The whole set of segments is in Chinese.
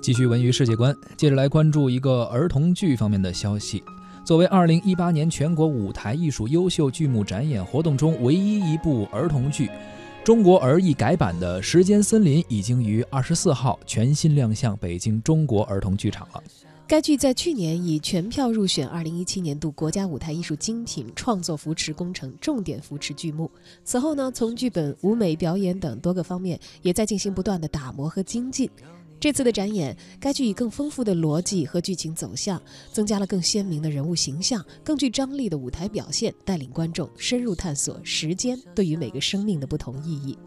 继续文娱世界观，接着来关注一个儿童剧方面的消息。作为2018年全国舞台艺术优秀剧目展演活动中唯一一部儿童剧，中国儿艺改版的《时间森林》已经于24号全新亮相北京中国儿童剧场了。该剧在去年以全票入选2017年度国家舞台艺术精品创作扶持工程重点扶持剧目。此后呢，从剧本、舞美、表演等多个方面，也在进行不断的打磨和精进。这次的展演，该剧以更丰富的逻辑和剧情走向，增加了更鲜明的人物形象，更具张力的舞台表现，带领观众深入探索时间对于每个生命的不同意义。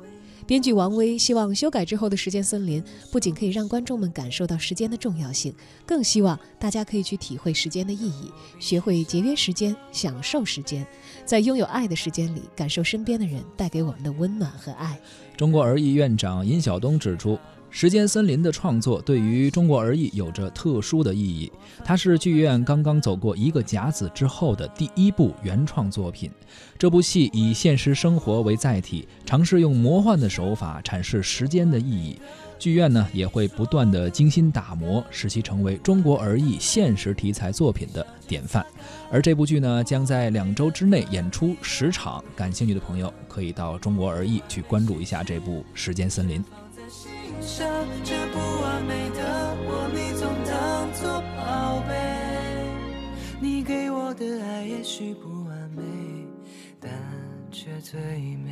编剧王威希望修改之后的时间森林不仅可以让观众们感受到时间的重要性，更希望大家可以去体会时间的意义，学会节约时间，享受时间，在拥有爱的时间里，感受身边的人带给我们的温暖和爱。中国儿艺院长尹晓东指出。《时间森林》的创作对于中国儿艺有着特殊的意义，它是剧院刚刚走过一个甲子之后的第一部原创作品。这部戏以现实生活为载体，尝试用魔幻的手法阐释时间的意义。剧院呢也会不断的精心打磨，使其成为中国儿艺现实题材作品的典范。而这部剧呢将在两周之内演出十场，感兴趣的朋友可以到中国儿艺去关注一下这部《时间森林》。这不完美的我，你总当作宝贝。你给我的爱也许不完美，但却最美。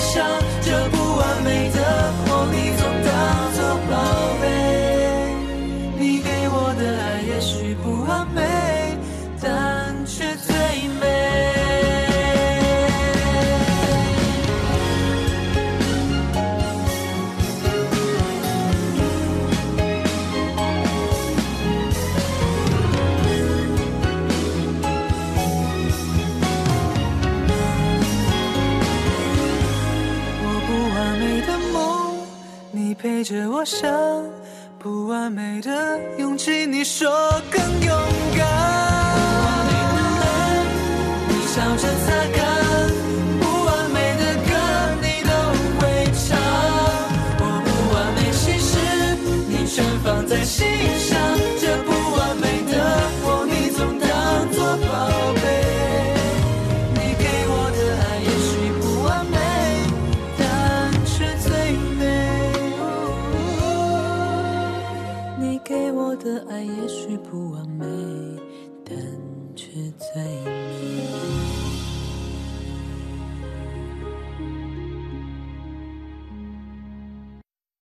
陪着我想不完美的勇气，你说更勇敢。爱也许不完美但却最美。